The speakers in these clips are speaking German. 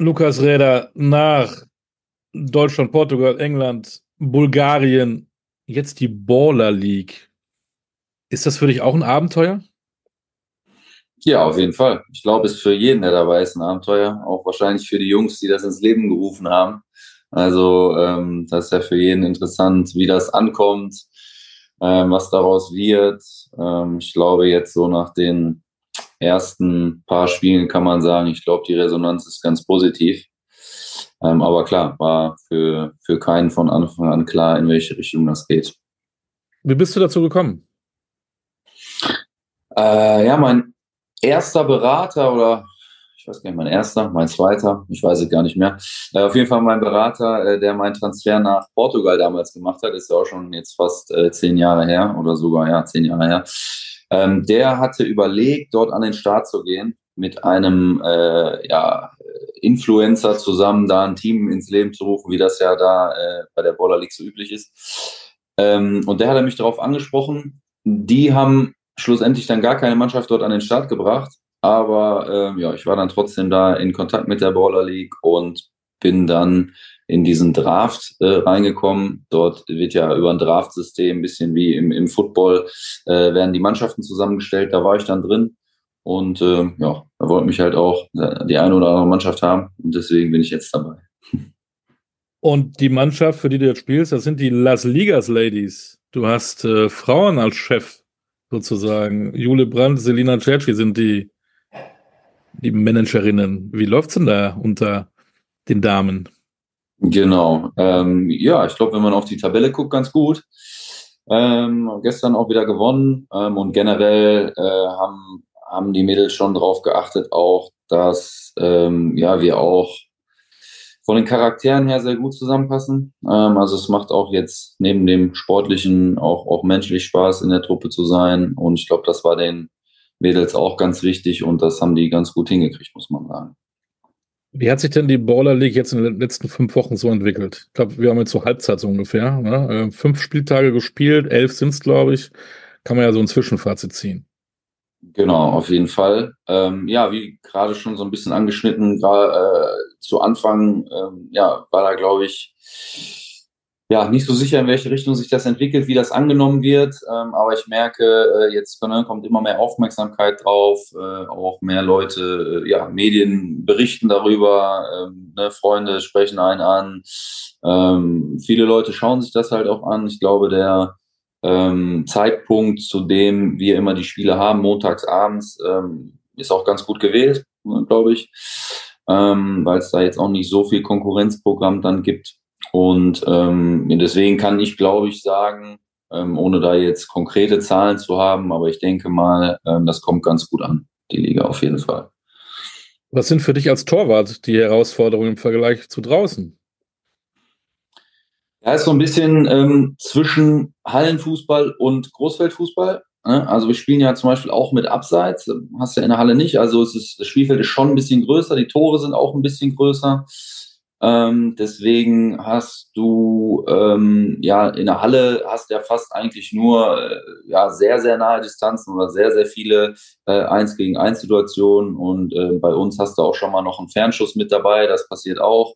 Lukas Räder nach Deutschland, Portugal, England, Bulgarien, jetzt die Baller League. Ist das für dich auch ein Abenteuer? Ja, auf jeden Fall. Ich glaube, es ist für jeden, der dabei ist, ein Abenteuer. Auch wahrscheinlich für die Jungs, die das ins Leben gerufen haben. Also ähm, das ist ja für jeden interessant, wie das ankommt, ähm, was daraus wird. Ähm, ich glaube, jetzt so nach den ersten paar Spielen kann man sagen, ich glaube, die Resonanz ist ganz positiv. Ähm, aber klar, war für, für keinen von Anfang an klar, in welche Richtung das geht. Wie bist du dazu gekommen? Äh, ja, mein erster Berater oder ich weiß gar nicht, mein erster, mein zweiter, ich weiß es gar nicht mehr. Äh, auf jeden Fall mein Berater, äh, der meinen Transfer nach Portugal damals gemacht hat, ist ja auch schon jetzt fast äh, zehn Jahre her oder sogar, ja, zehn Jahre her. Ähm, der hatte überlegt, dort an den Start zu gehen, mit einem äh, ja, Influencer zusammen da ein Team ins Leben zu rufen, wie das ja da äh, bei der Baller League so üblich ist. Ähm, und der hat mich darauf angesprochen. Die haben schlussendlich dann gar keine Mannschaft dort an den Start gebracht. Aber ähm, ja, ich war dann trotzdem da in Kontakt mit der Baller League und bin dann in diesen Draft äh, reingekommen. Dort wird ja über ein Draft-System, ein bisschen wie im, im Football, äh, werden die Mannschaften zusammengestellt. Da war ich dann drin. Und äh, ja, da wollte mich halt auch die eine oder andere Mannschaft haben. Und deswegen bin ich jetzt dabei. Und die Mannschaft, für die du jetzt spielst, das sind die Las Ligas Ladies. Du hast äh, Frauen als Chef sozusagen. Jule Brandt, Selina Cerci sind die, die Managerinnen. Wie läuft's denn da unter den Damen? Genau. Ähm, ja, ich glaube, wenn man auf die Tabelle guckt, ganz gut. Ähm, gestern auch wieder gewonnen ähm, und generell äh, haben, haben die Mädels schon darauf geachtet, auch, dass ähm, ja, wir auch von den Charakteren her sehr gut zusammenpassen. Ähm, also es macht auch jetzt neben dem Sportlichen auch, auch menschlich Spaß, in der Truppe zu sein. Und ich glaube, das war den Mädels auch ganz wichtig und das haben die ganz gut hingekriegt, muss man sagen. Wie hat sich denn die Baller League jetzt in den letzten fünf Wochen so entwickelt? Ich glaube, wir haben jetzt so Halbzeit so ungefähr. Ne? Äh, fünf Spieltage gespielt, elf sind es, glaube ich. Kann man ja so ein Zwischenfazit ziehen. Genau, auf jeden Fall. Ähm, ja, wie gerade schon so ein bisschen angeschnitten, äh, zu Anfang, ähm, ja, war da, glaube ich, ja, nicht so sicher, in welche Richtung sich das entwickelt, wie das angenommen wird. Ähm, aber ich merke, äh, jetzt ne, kommt immer mehr Aufmerksamkeit drauf, äh, auch mehr Leute, äh, ja, Medien berichten darüber, ähm, ne, Freunde sprechen einen an. Ähm, viele Leute schauen sich das halt auch an. Ich glaube, der ähm, Zeitpunkt, zu dem wir immer die Spiele haben, montags abends, ähm, ist auch ganz gut gewählt, glaube ich, ähm, weil es da jetzt auch nicht so viel Konkurrenzprogramm dann gibt. Und ähm, deswegen kann ich, glaube ich, sagen, ähm, ohne da jetzt konkrete Zahlen zu haben, aber ich denke mal, ähm, das kommt ganz gut an, die Liga auf jeden Fall. Was sind für dich als Torwart die Herausforderungen im Vergleich zu draußen? Ja, ist so ein bisschen ähm, zwischen Hallenfußball und Großfeldfußball. Ne? Also wir spielen ja zum Beispiel auch mit Abseits, hast ja in der Halle nicht. Also es ist, das Spielfeld ist schon ein bisschen größer, die Tore sind auch ein bisschen größer. Ähm, deswegen hast du ähm, ja in der Halle hast ja fast eigentlich nur äh, ja sehr sehr nahe Distanzen oder sehr sehr viele äh, eins gegen eins Situationen und äh, bei uns hast du auch schon mal noch einen Fernschuss mit dabei, das passiert auch.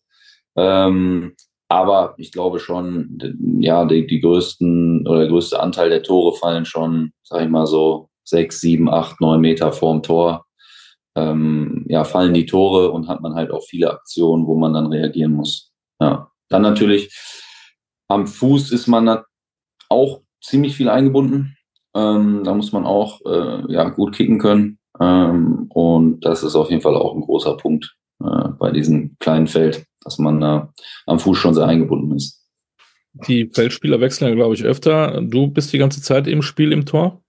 Ähm, aber ich glaube schon, ja, die, die größten oder der größte Anteil der Tore fallen schon, sag ich mal so, sechs, sieben, acht, neun Meter vorm Tor. Ähm, ja, fallen die Tore und hat man halt auch viele Aktionen, wo man dann reagieren muss. Ja. Dann natürlich am Fuß ist man auch ziemlich viel eingebunden. Ähm, da muss man auch äh, ja, gut kicken können. Ähm, und das ist auf jeden Fall auch ein großer Punkt äh, bei diesem kleinen Feld dass man da am Fuß schon sehr eingebunden ist. Die Feldspieler wechseln ja, glaube ich, öfter. Du bist die ganze Zeit im Spiel im Tor?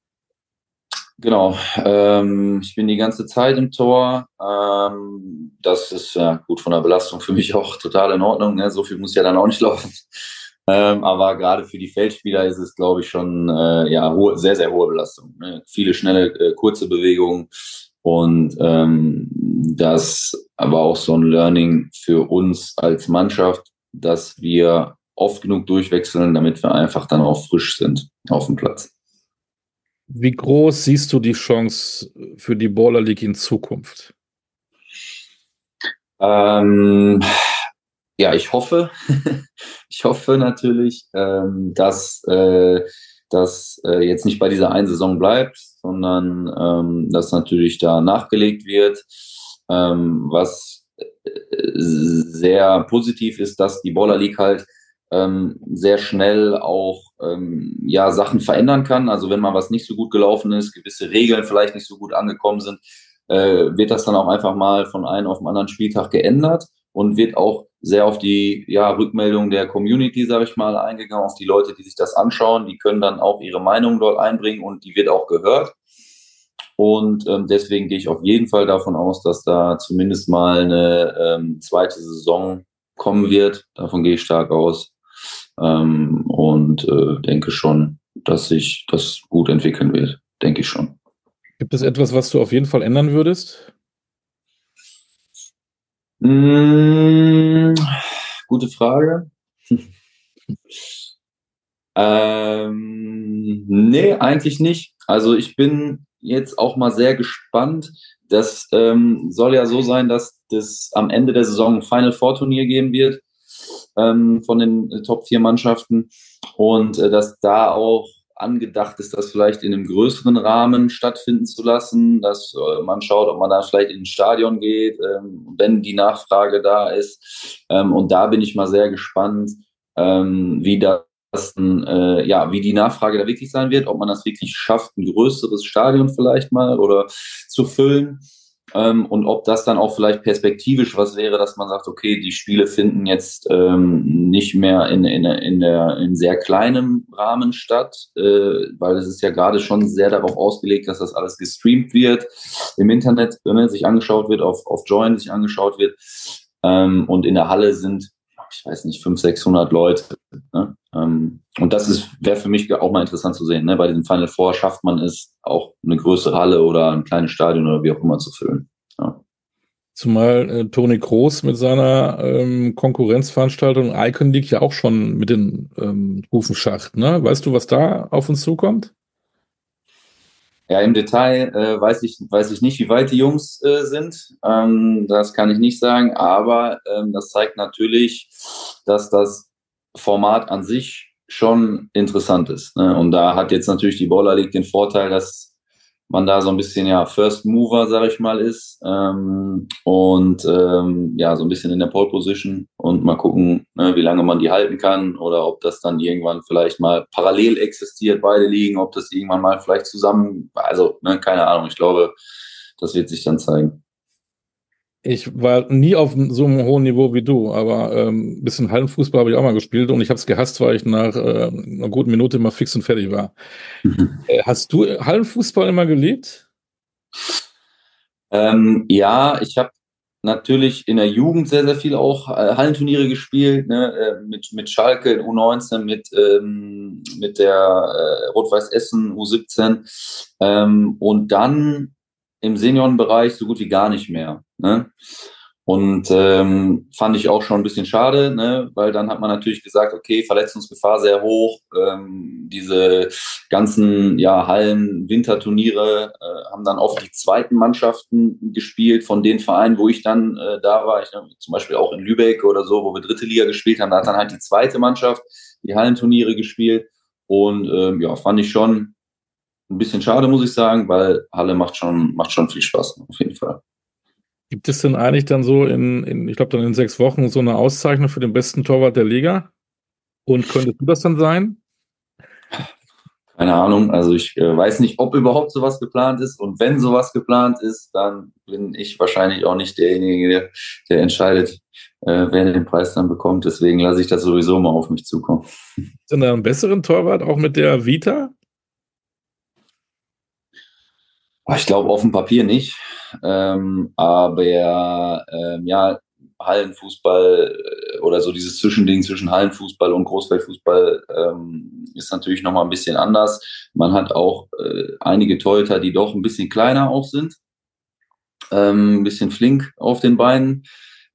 Genau, ähm, ich bin die ganze Zeit im Tor. Ähm, das ist ja gut von der Belastung für mich auch total in Ordnung. Ne? So viel muss ja dann auch nicht laufen. Ähm, aber gerade für die Feldspieler ist es, glaube ich, schon äh, ja hohe, sehr, sehr hohe Belastung. Ne? Viele schnelle, äh, kurze Bewegungen, und ähm, das aber auch so ein Learning für uns als Mannschaft, dass wir oft genug durchwechseln, damit wir einfach dann auch frisch sind auf dem Platz. Wie groß siehst du die Chance für die Baller League in Zukunft? Ähm, ja, ich hoffe, ich hoffe natürlich, ähm, dass äh, das äh, jetzt nicht bei dieser einen Saison bleibt, sondern ähm, dass natürlich da nachgelegt wird. Ähm, was äh, sehr positiv ist, dass die Baller League halt ähm, sehr schnell auch ähm, ja Sachen verändern kann. Also wenn mal was nicht so gut gelaufen ist, gewisse Regeln vielleicht nicht so gut angekommen sind, äh, wird das dann auch einfach mal von einem auf den anderen Spieltag geändert und wird auch sehr auf die ja, Rückmeldung der Community, sage ich mal, eingegangen, auf die Leute, die sich das anschauen. Die können dann auch ihre Meinung dort einbringen und die wird auch gehört. Und ähm, deswegen gehe ich auf jeden Fall davon aus, dass da zumindest mal eine ähm, zweite Saison kommen wird. Davon gehe ich stark aus. Ähm, und äh, denke schon, dass sich das gut entwickeln wird. Denke ich schon. Gibt es etwas, was du auf jeden Fall ändern würdest? Mmh, gute Frage. ähm, nee, eigentlich nicht. Also ich bin jetzt auch mal sehr gespannt. Das ähm, soll ja so sein, dass das am Ende der Saison ein Final Four Turnier geben wird ähm, von den Top 4 Mannschaften und äh, dass da auch angedacht ist, das vielleicht in einem größeren Rahmen stattfinden zu lassen, dass äh, man schaut, ob man da vielleicht in ein Stadion geht, ähm, wenn die Nachfrage da ist. Ähm, und da bin ich mal sehr gespannt, ähm, wie das äh, ja, wie die Nachfrage da wirklich sein wird, ob man das wirklich schafft, ein größeres Stadion vielleicht mal oder zu füllen. Ähm, und ob das dann auch vielleicht perspektivisch was wäre, dass man sagt, okay, die Spiele finden jetzt ähm, nicht mehr in, in, in, der, in sehr kleinem Rahmen statt, äh, weil es ist ja gerade schon sehr darauf ausgelegt, dass das alles gestreamt wird, im Internet ne, sich angeschaut wird, auf, auf Join sich angeschaut wird. Ähm, und in der Halle sind, ich weiß nicht, 500, 600 Leute. Ne? Ähm, und das wäre für mich auch mal interessant zu sehen. Ne? Bei diesem Final Four schafft man es, auch eine größere Halle oder ein kleines Stadion oder wie auch immer zu füllen. Ja. Zumal äh, Toni Kroos mit seiner ähm, Konkurrenzveranstaltung Icon League ja auch schon mit den ähm, Rufen schacht. Ne? Weißt du, was da auf uns zukommt? Ja, im Detail äh, weiß, ich, weiß ich nicht, wie weit die Jungs äh, sind. Ähm, das kann ich nicht sagen, aber ähm, das zeigt natürlich, dass das Format an sich schon interessant ist. Ne? Und da hat jetzt natürlich die Baller League den Vorteil, dass man da so ein bisschen ja First Mover, sag ich mal, ist ähm, und ähm, ja so ein bisschen in der Pole Position und mal gucken, ne, wie lange man die halten kann oder ob das dann irgendwann vielleicht mal parallel existiert, beide liegen, ob das irgendwann mal vielleicht zusammen, also ne, keine Ahnung. Ich glaube, das wird sich dann zeigen ich war nie auf so einem hohen Niveau wie du, aber ähm, bisschen Hallenfußball habe ich auch mal gespielt und ich habe es gehasst, weil ich nach äh, einer guten Minute immer fix und fertig war. Mhm. Äh, hast du Hallenfußball immer geliebt? Ähm, ja, ich habe natürlich in der Jugend sehr, sehr viel auch äh, Hallenturniere gespielt, ne, äh, mit, mit Schalke in U19, mit, ähm, mit der äh, Rot-Weiß Essen U17 ähm, und dann im Seniorenbereich so gut wie gar nicht mehr. Ne? Und ähm, fand ich auch schon ein bisschen schade, ne? weil dann hat man natürlich gesagt, okay, Verletzungsgefahr sehr hoch. Ähm, diese ganzen ja, Hallen, Winterturniere äh, haben dann oft die zweiten Mannschaften gespielt von den Vereinen, wo ich dann äh, da war. Ich, zum Beispiel auch in Lübeck oder so, wo wir dritte Liga gespielt haben. Da hat dann halt die zweite Mannschaft die Hallenturniere gespielt. Und ähm, ja, fand ich schon ein bisschen schade, muss ich sagen, weil Halle macht schon, macht schon viel Spaß, auf jeden Fall. Gibt es denn eigentlich dann so in, in ich glaube dann in sechs Wochen so eine Auszeichnung für den besten Torwart der Liga? Und könntest du das dann sein? Keine Ahnung, also ich äh, weiß nicht, ob überhaupt sowas geplant ist. Und wenn sowas geplant ist, dann bin ich wahrscheinlich auch nicht derjenige, der, der entscheidet, äh, wer den Preis dann bekommt. Deswegen lasse ich das sowieso mal auf mich zukommen. Ist denn da einen besseren Torwart auch mit der Vita? Ich glaube auf dem Papier nicht. Ähm, aber ähm, ja, Hallenfußball äh, oder so dieses Zwischending zwischen Hallenfußball und Großfeldfußball ähm, ist natürlich nochmal ein bisschen anders. Man hat auch äh, einige Torhüter, die doch ein bisschen kleiner auch sind, ähm, ein bisschen flink auf den Beinen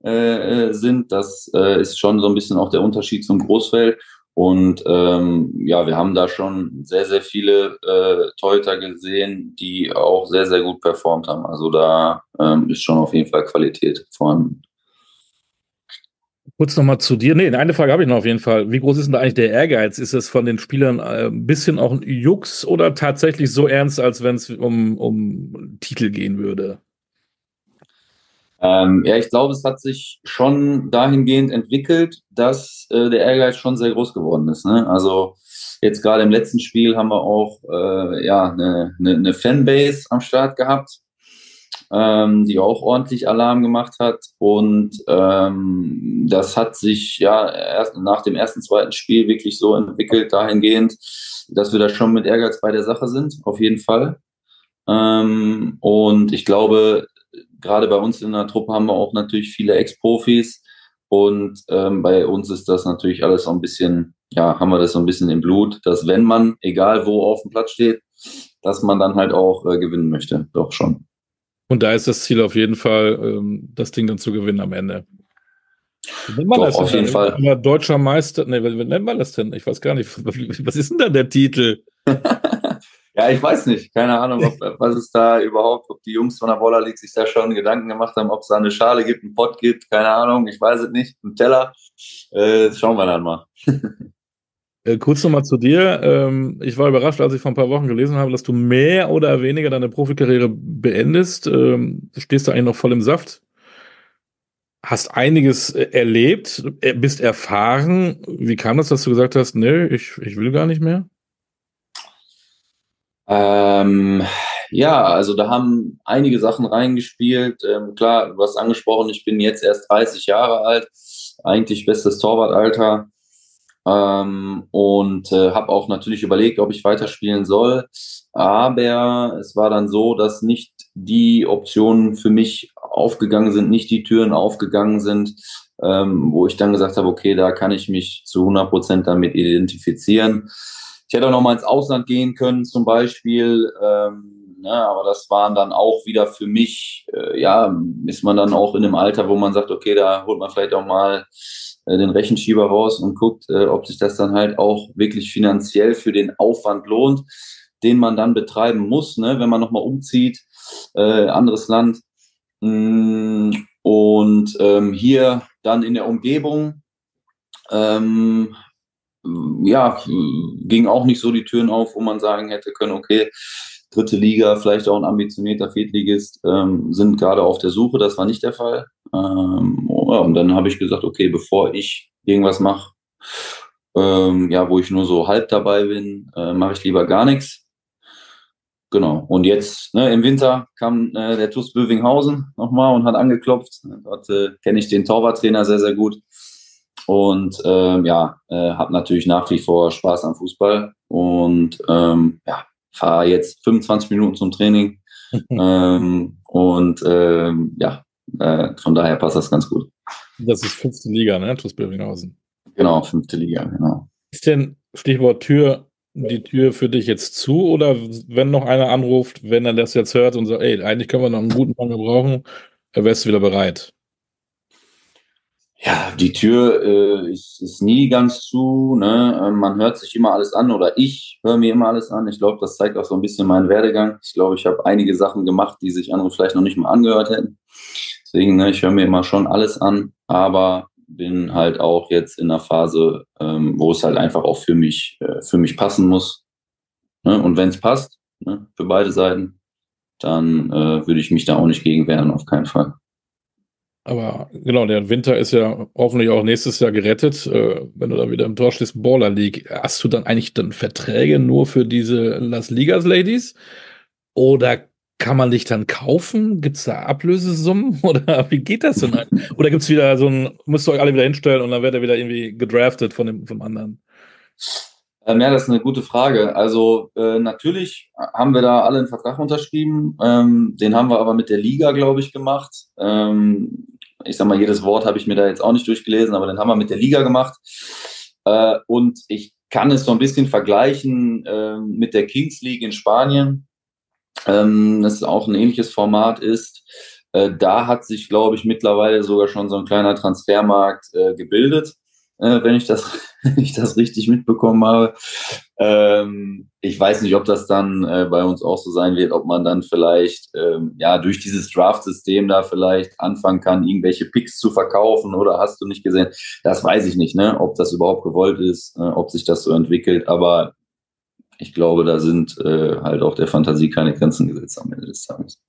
äh, äh sind. Das äh, ist schon so ein bisschen auch der Unterschied zum Großfeld. Und ähm, ja, wir haben da schon sehr, sehr viele äh, Torhüter gesehen, die auch sehr, sehr gut performt haben. Also da ähm, ist schon auf jeden Fall Qualität vorhanden. Kurz nochmal zu dir. Nee, eine Frage habe ich noch auf jeden Fall. Wie groß ist denn da eigentlich der Ehrgeiz? Ist es von den Spielern äh, ein bisschen auch ein Jux oder tatsächlich so ernst, als wenn es um, um Titel gehen würde? Ähm, ja, ich glaube, es hat sich schon dahingehend entwickelt, dass äh, der Ehrgeiz schon sehr groß geworden ist. Ne? Also jetzt gerade im letzten Spiel haben wir auch äh, ja eine, eine, eine Fanbase am Start gehabt ähm, die auch ordentlich Alarm gemacht hat. Und ähm, das hat sich ja erst nach dem ersten, zweiten Spiel wirklich so entwickelt, dahingehend, dass wir da schon mit Ehrgeiz bei der Sache sind, auf jeden Fall. Ähm, und ich glaube, gerade bei uns in der Truppe haben wir auch natürlich viele Ex-Profis. Und ähm, bei uns ist das natürlich alles so ein bisschen, ja, haben wir das so ein bisschen im Blut, dass wenn man, egal wo auf dem Platz steht, dass man dann halt auch äh, gewinnen möchte. Doch schon. Und da ist das Ziel auf jeden Fall, ähm, das Ding dann zu gewinnen am Ende. Nennt man Doch, das auf jeden Fall. Deutscher Meister, ne, wie nennt man das denn? Ich weiß gar nicht. Was ist denn da der Titel? ja, ich weiß nicht. Keine Ahnung, ob, was ist da überhaupt, ob die Jungs von der Baller League sich da schon Gedanken gemacht haben, ob es da eine Schale gibt, einen Pott gibt, keine Ahnung, ich weiß es nicht, einen Teller. Äh, schauen wir dann mal. Äh, kurz nochmal zu dir. Ähm, ich war überrascht, als ich vor ein paar Wochen gelesen habe, dass du mehr oder weniger deine Profikarriere beendest. Ähm, stehst du eigentlich noch voll im Saft. Hast einiges äh, erlebt, äh, bist erfahren. Wie kam das, dass du gesagt hast, nee, ich, ich will gar nicht mehr? Ähm, ja, also da haben einige Sachen reingespielt. Ähm, klar, du hast angesprochen, ich bin jetzt erst 30 Jahre alt, eigentlich bestes Torwartalter. Ähm, und äh, habe auch natürlich überlegt, ob ich weiterspielen soll. Aber es war dann so, dass nicht die Optionen für mich aufgegangen sind, nicht die Türen aufgegangen sind, ähm, wo ich dann gesagt habe, okay, da kann ich mich zu 100 Prozent damit identifizieren. Ich hätte auch noch mal ins Ausland gehen können, zum Beispiel. Ähm, ne, aber das waren dann auch wieder für mich, äh, ja, ist man dann auch in einem Alter, wo man sagt, okay, da holt man vielleicht auch mal äh, den Rechenschieber raus und guckt, äh, ob sich das dann halt auch wirklich finanziell für den Aufwand lohnt, den man dann betreiben muss, ne, wenn man nochmal umzieht, äh, anderes Land. Mm, und ähm, hier dann in der Umgebung, ähm, ja, ging auch nicht so die Türen auf, wo man sagen hätte können, okay, dritte Liga, vielleicht auch ein ambitionierter Viertligist, ähm, sind gerade auf der Suche. Das war nicht der Fall. Ähm, und dann habe ich gesagt, okay, bevor ich irgendwas mache, ähm, ja, wo ich nur so halb dabei bin, äh, mache ich lieber gar nichts. Genau. Und jetzt ne, im Winter kam äh, der TuS Bövinghausen nochmal und hat angeklopft. Dort äh, kenne ich den Torwarttrainer sehr, sehr gut. Und ähm, ja, äh, habe natürlich nach wie vor Spaß am Fußball. Und ähm, ja, fahre jetzt 25 Minuten zum Training. ähm, und ähm, ja, äh, von daher passt das ganz gut. Das ist fünfte Liga, ne? TuS Bövinghausen. Genau, fünfte Liga, genau. Ist denn, Stichwort Tür, die Tür für dich jetzt zu oder wenn noch einer anruft, wenn er das jetzt hört und sagt, ey, eigentlich können wir noch einen guten Mann gebrauchen, wärst du wieder bereit? Ja, die Tür äh, ist, ist nie ganz zu. Ne? Ähm, man hört sich immer alles an oder ich höre mir immer alles an. Ich glaube, das zeigt auch so ein bisschen meinen Werdegang. Ich glaube, ich habe einige Sachen gemacht, die sich andere vielleicht noch nicht mal angehört hätten. Deswegen, ne, ich höre mir immer schon alles an, aber bin halt auch jetzt in einer Phase, ähm, wo es halt einfach auch für mich, äh, für mich passen muss. Ne? Und wenn es passt, ne, für beide Seiten, dann äh, würde ich mich da auch nicht gegen wehren, auf keinen Fall. Aber genau, der Winter ist ja hoffentlich auch nächstes Jahr gerettet. Äh, wenn du da wieder im Tor stehst, Baller League, hast du dann eigentlich dann Verträge nur für diese Las Ligas Ladies? Oder kann man dich dann kaufen? Gibt es da Ablösesummen? Oder wie geht das denn? Oder gibt es wieder so ein, müsst ihr euch alle wieder hinstellen und dann wird er wieder irgendwie gedraftet von dem vom anderen? Ähm, ja, das ist eine gute Frage. Also äh, natürlich haben wir da alle einen Vertrag unterschrieben. Ähm, den haben wir aber mit der Liga, glaube ich, gemacht. Ähm, ich sag mal, jedes Wort habe ich mir da jetzt auch nicht durchgelesen, aber den haben wir mit der Liga gemacht. Äh, und ich kann es so ein bisschen vergleichen äh, mit der Kings League in Spanien ähm, das auch ein ähnliches Format ist. Äh, da hat sich, glaube ich, mittlerweile sogar schon so ein kleiner Transfermarkt äh, gebildet. Äh, wenn ich das, wenn ich das richtig mitbekommen habe. Ähm, ich weiß nicht, ob das dann äh, bei uns auch so sein wird, ob man dann vielleicht ähm, ja durch dieses Draft-System da vielleicht anfangen kann, irgendwelche Picks zu verkaufen oder hast du nicht gesehen? Das weiß ich nicht, ne? Ob das überhaupt gewollt ist, äh, ob sich das so entwickelt. Aber ich glaube, da sind äh, halt auch der Fantasie keine Grenzen gesetzt am Ende des Tages.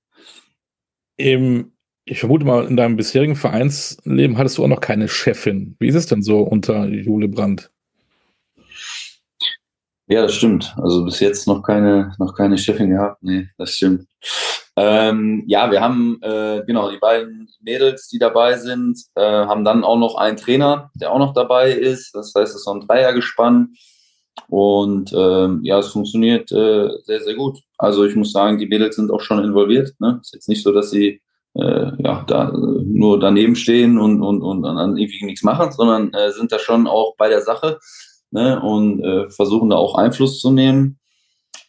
Im ich vermute mal, in deinem bisherigen Vereinsleben hattest du auch noch keine Chefin. Wie ist es denn so unter Jule Brandt? Ja, das stimmt. Also bis jetzt noch keine, noch keine Chefin gehabt. Nee, das stimmt. Ähm, ja, wir haben äh, genau die beiden Mädels, die dabei sind, äh, haben dann auch noch einen Trainer, der auch noch dabei ist. Das heißt, es ist so ein Dreiergespann. Und ähm, ja, es funktioniert äh, sehr, sehr gut. Also ich muss sagen, die Mädels sind auch schon involviert. Ne? Ist jetzt nicht so, dass sie äh, ja, da nur daneben stehen und, und, und dann irgendwie nichts machen, sondern äh, sind da schon auch bei der Sache ne, und äh, versuchen da auch Einfluss zu nehmen.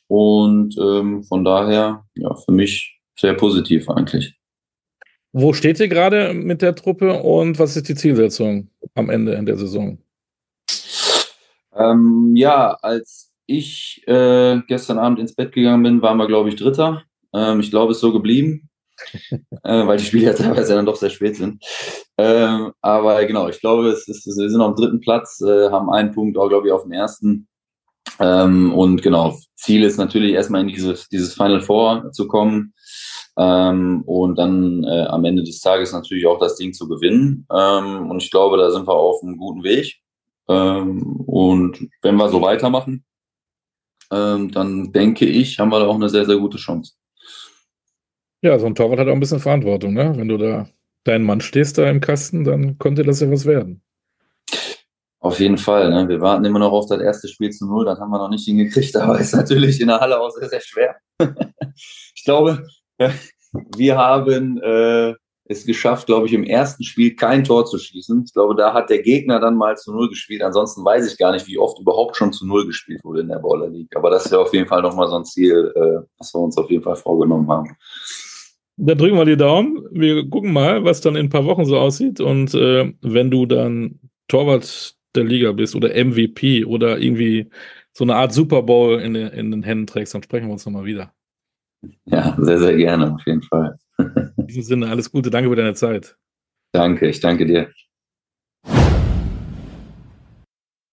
Und ähm, von daher, ja, für mich sehr positiv eigentlich. Wo steht ihr gerade mit der Truppe und was ist die Zielsetzung am Ende in der Saison? Ähm, ja, als ich äh, gestern Abend ins Bett gegangen bin, waren wir, glaube ich, Dritter. Ähm, ich glaube, es ist so geblieben äh, weil die Spiele ja teilweise dann doch sehr spät sind. Ähm, aber genau, ich glaube, es ist, wir sind auf dem dritten Platz, äh, haben einen Punkt auch, glaube ich, auf dem ersten. Ähm, und genau, Ziel ist natürlich erstmal in dieses, dieses Final Four zu kommen. Ähm, und dann äh, am Ende des Tages natürlich auch das Ding zu gewinnen. Ähm, und ich glaube, da sind wir auf einem guten Weg. Ähm, und wenn wir so weitermachen, ähm, dann denke ich, haben wir da auch eine sehr, sehr gute Chance. Ja, so ein Torwart hat auch ein bisschen Verantwortung, ne? Wenn du da deinen Mann stehst da im Kasten, dann könnte das ja was werden. Auf jeden Fall. Ne? Wir warten immer noch auf das erste Spiel zu null, das haben wir noch nicht hingekriegt, aber ist natürlich in der Halle auch sehr, sehr schwer. ich glaube, wir haben äh, es geschafft, glaube ich, im ersten Spiel kein Tor zu schießen. Ich glaube, da hat der Gegner dann mal zu null gespielt. Ansonsten weiß ich gar nicht, wie oft überhaupt schon zu null gespielt wurde in der Baller League. Aber das ist ja auf jeden Fall nochmal so ein Ziel, äh, was wir uns auf jeden Fall vorgenommen haben. Dann drücken wir die Daumen. Wir gucken mal, was dann in ein paar Wochen so aussieht. Und äh, wenn du dann Torwart der Liga bist oder MVP oder irgendwie so eine Art Super Bowl in, den, in den Händen trägst, dann sprechen wir uns nochmal wieder. Ja, sehr, sehr gerne, auf jeden Fall. In diesem Sinne, alles Gute, danke für deine Zeit. Danke, ich danke dir.